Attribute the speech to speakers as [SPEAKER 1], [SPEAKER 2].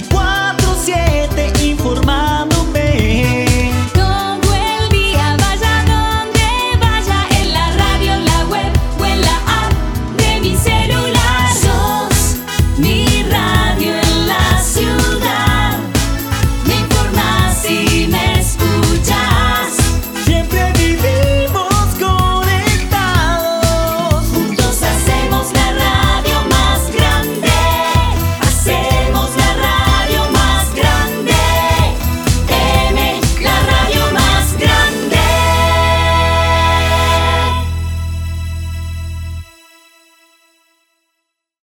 [SPEAKER 1] 24-7 informar.